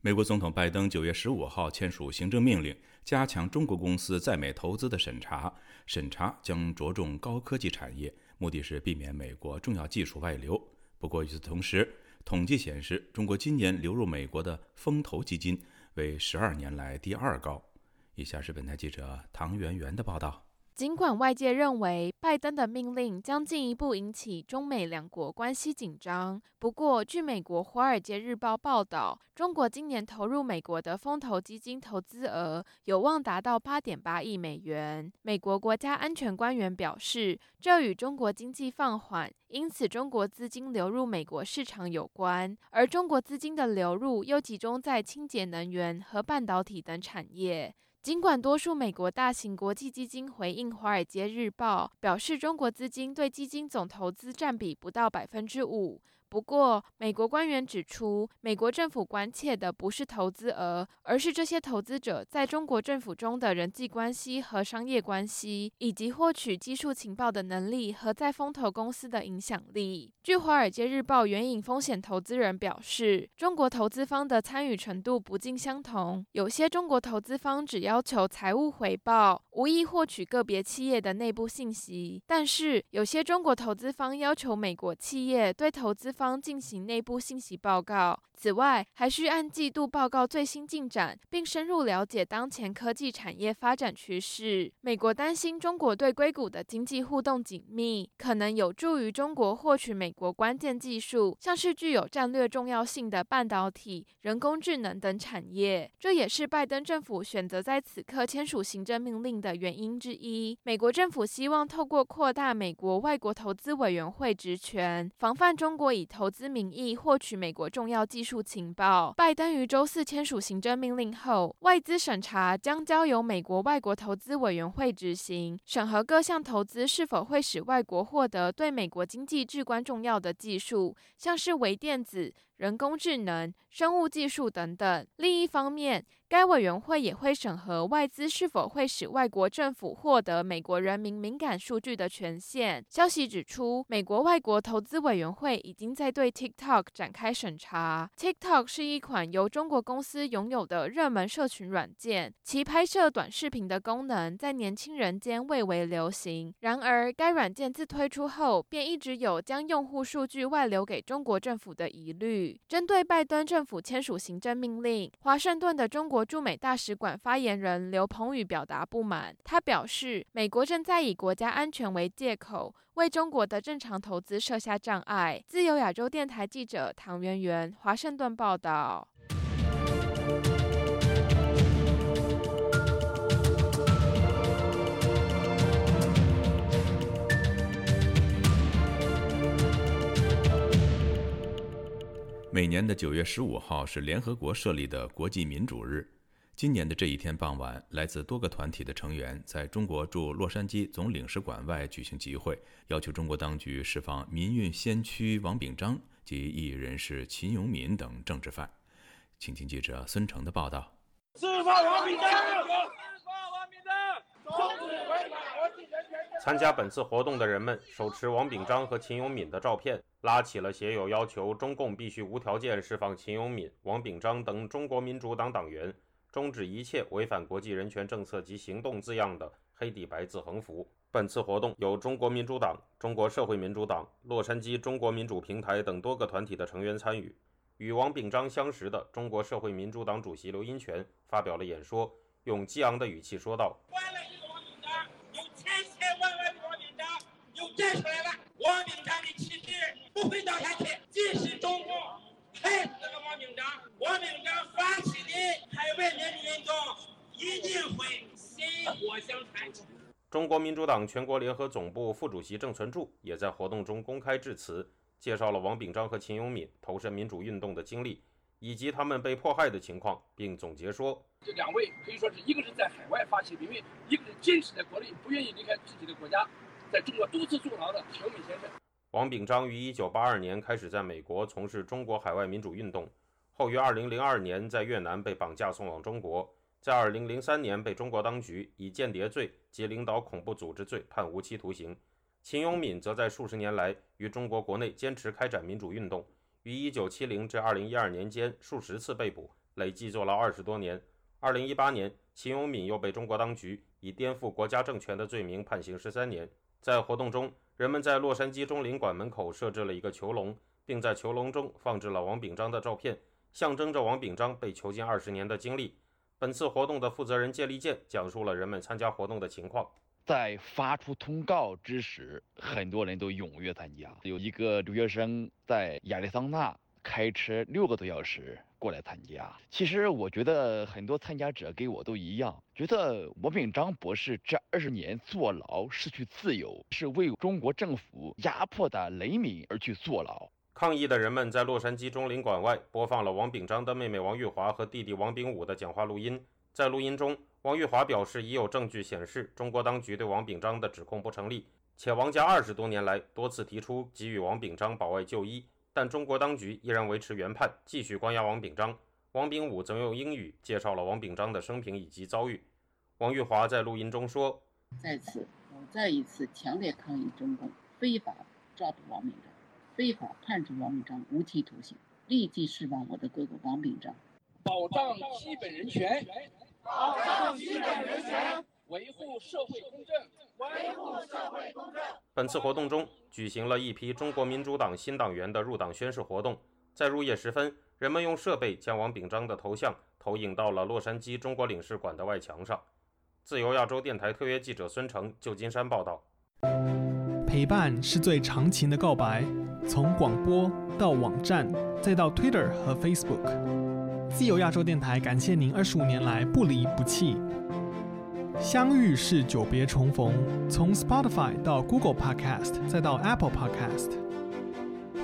美国总统拜登九月十五号签署行政命令，加强中国公司在美投资的审查。审查将着重高科技产业，目的是避免美国重要技术外流。不过与此同时，统计显示，中国今年流入美国的风投基金为十二年来第二高。以下是本台记者唐媛媛的报道。尽管外界认为拜登的命令将进一步引起中美两国关系紧张，不过，据美国《华尔街日报》报道，中国今年投入美国的风投基金投资额有望达到八点八亿美元。美国国家安全官员表示，这与中国经济放缓，因此中国资金流入美国市场有关，而中国资金的流入又集中在清洁能源和半导体等产业。尽管多数美国大型国际基金回应《华尔街日报》，表示中国资金对基金总投资占比不到百分之五。不过，美国官员指出，美国政府关切的不是投资额，而是这些投资者在中国政府中的人际关系和商业关系，以及获取技术情报的能力和在风投公司的影响力。据《华尔街日报》援引风险投资人表示，中国投资方的参与程度不尽相同，有些中国投资方只要求财务回报，无意获取个别企业的内部信息；但是，有些中国投资方要求美国企业对投资。方进行内部信息报告。此外，还需按季度报告最新进展，并深入了解当前科技产业发展趋势。美国担心中国对硅谷的经济互动紧密，可能有助于中国获取美国关键技术，像是具有战略重要性的半导体、人工智能等产业。这也是拜登政府选择在此刻签署行政命令的原因之一。美国政府希望透过扩大美国外国投资委员会职权，防范中国以投资名义获取美国重要技术。出情报。拜登于周四签署行政命令后，外资审查将交由美国外国投资委员会执行，审核各项投资是否会使外国获得对美国经济至关重要的技术，像是微电子。人工智能、生物技术等等。另一方面，该委员会也会审核外资是否会使外国政府获得美国人民敏感数据的权限。消息指出，美国外国投资委员会已经在对 TikTok 展开审查。TikTok 是一款由中国公司拥有的热门社群软件，其拍摄短视频的功能在年轻人间蔚为流行。然而，该软件自推出后，便一直有将用户数据外流给中国政府的疑虑。针对拜登政府签署行政命令，华盛顿的中国。驻美大使馆发言人刘鹏宇表达不满，他表示，美国正在以国家安全为借口，为中国的正常投资设下障碍。自由亚洲电台记者唐媛媛，华盛顿报道。每年的九月十五号是联合国设立的国际民主日。今年的这一天傍晚，来自多个团体的成员在中国驻洛杉矶总领事馆外举行集会，要求中国当局释放民运先驱王炳章及异议人士秦永敏等政治犯。请听记者孙成的报道：释放王炳章！释放王炳章！终止违反国际人权！参加本次活动的人们手持王炳章和秦永敏的照片。拉起了写有要求中共必须无条件释放秦永敏、王炳章等中国民主党党员，终止一切违反国际人权政策及行动字样的黑底白字横幅。本次活动由中国民主党、中国社会民主党、洛杉矶中国民主平台等多个团体的成员参与。与王炳章相识的中国社会民主党主席刘荫权发表了演说，用激昂的语气说道：“站出来了。王炳章的旗帜。”不会倒下去。即使中共害死了王炳章，王炳章发起的海外民主运动一定会薪火相传。中国民主党全国联合总部副主席郑存柱也在活动中公开致辞，介绍了王炳章和秦永敏投身民主运动的经历，以及他们被迫害的情况，并总结说：这两位可以说是一个是在海外发起民运，一个是坚持在国内，不愿意离开自己的国家，在中国多次坐牢的秦永敏先生。王炳章于1982年开始在美国从事中国海外民主运动，后于2002年在越南被绑架送往中国，在2003年被中国当局以间谍罪及领导恐怖组织罪判无期徒刑。秦永敏则在数十年来于中国国内坚持开展民主运动，于1970至2012年间数十次被捕，累计坐牢二十多年。2018年，秦永敏又被中国当局以颠覆国家政权的罪名判刑十三年。在活动中，人们在洛杉矶中领馆门口设置了一个囚笼，并在囚笼中放置了王炳章的照片，象征着王炳章被囚禁二十年的经历。本次活动的负责人谢立健讲述了人们参加活动的情况。在发出通告之时，很多人都踊跃参加。有一个留学生在亚利桑那开车六个多小时。过来参加。其实我觉得很多参加者跟我都一样，觉得王炳章博士这二十年坐牢失去自由，是为中国政府压迫的人民而去坐牢。抗议的人们在洛杉矶中领馆外播放了王炳章的妹妹王玉华和弟弟王炳武的讲话录音。在录音中，王玉华表示已有证据显示中国当局对王炳章的指控不成立，且王家二十多年来多次提出给予王炳章保外就医。但中国当局依然维持原判，继续关押王炳章。王炳武则用英语介绍了王炳章的生平以及遭遇。王玉华在录音中说：“在此，我再一次强烈抗议中共非法抓捕王炳章，非法判处王炳章无期徒刑，立即释放我的哥哥王炳章，保障基本人权，保障基本人权，维护社会公正。”维护社会公正。本次活动中举行了一批中国民主党新党员的入党宣誓活动。在入夜时分，人们用设备将王炳章的头像投影到了洛杉矶中国领事馆的外墙上。自由亚洲电台特约记者孙成，旧金山报道。陪伴是最长情的告白，从广播到网站，再到 Twitter 和 Facebook。自由亚洲电台感谢您二十五年来不离不弃。相遇是久别重逢，从 Spotify 到 Google Podcast，再到 Apple Podcast，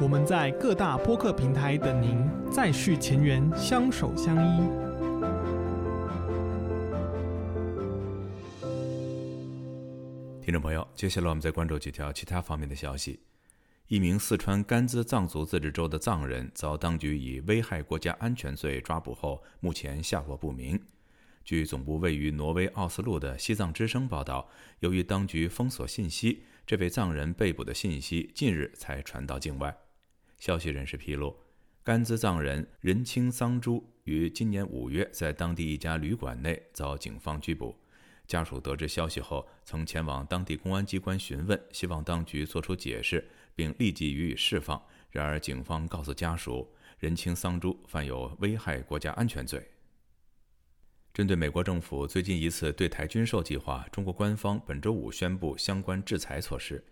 我们在各大播客平台等您，再续前缘，相守相依。听众朋友，接下来我们再关注几条其他方面的消息。一名四川甘孜藏族自治州的藏人遭当局以危害国家安全罪抓捕后，目前下落不明。据总部位于挪威奥斯陆的西藏之声报道，由于当局封锁信息，这位藏人被捕的信息近日才传到境外。消息人士披露，甘孜藏人仁青桑珠于今年五月在当地一家旅馆内遭警方拘捕。家属得知消息后，曾前往当地公安机关询问，希望当局作出解释，并立即予以释放。然而，警方告诉家属，仁青桑珠犯有危害国家安全罪。针对美国政府最近一次对台军售计划，中国官方本周五宣布相关制裁措施。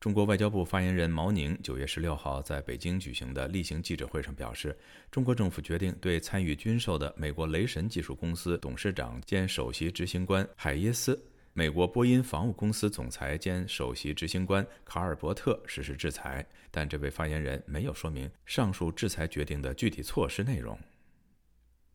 中国外交部发言人毛宁九月十六号在北京举行的例行记者会上表示，中国政府决定对参与军售的美国雷神技术公司董事长兼首席执行官海耶斯、美国波音防务公司总裁兼首席执行官卡尔伯特实施制裁，但这位发言人没有说明上述制裁决定的具体措施内容。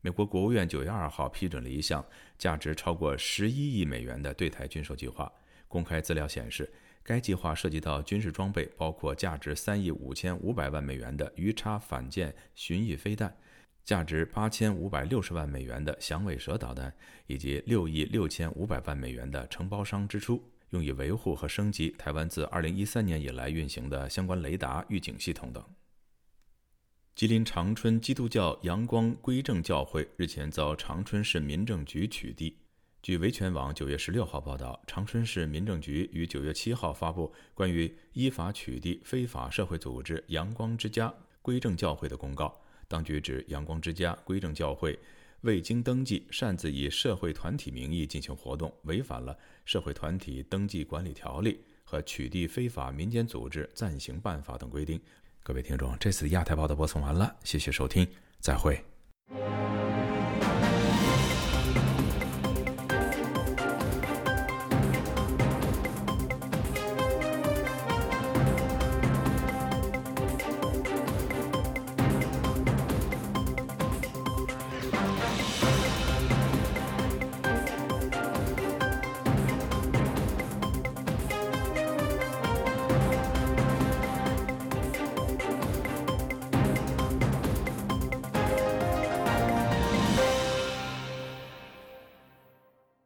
美国国务院九月二号批准了一项价值超过十一亿美元的对台军售计划，公开资料显示。该计划涉及到军事装备，包括价值三亿五千五百万美元的鱼叉反舰巡弋飞弹，价值八千五百六十万美元的响尾蛇导弹，以及六亿六千五百万美元的承包商支出，用以维护和升级台湾自二零一三年以来运行的相关雷达预警系统等。吉林长春基督教阳光归正教会日前遭长春市民政局取缔。据维权网九月十六号报道，长春市民政局于九月七号发布关于依法取缔非法社会组织“阳光之家”归正教会的公告。当局指，“阳光之家”归正教会未经登记，擅自以社会团体名义进行活动，违反了《社会团体登记管理条例》和《取缔非法民间组织暂行办法》等规定。各位听众，这次亚太报的播送完了，谢谢收听，再会。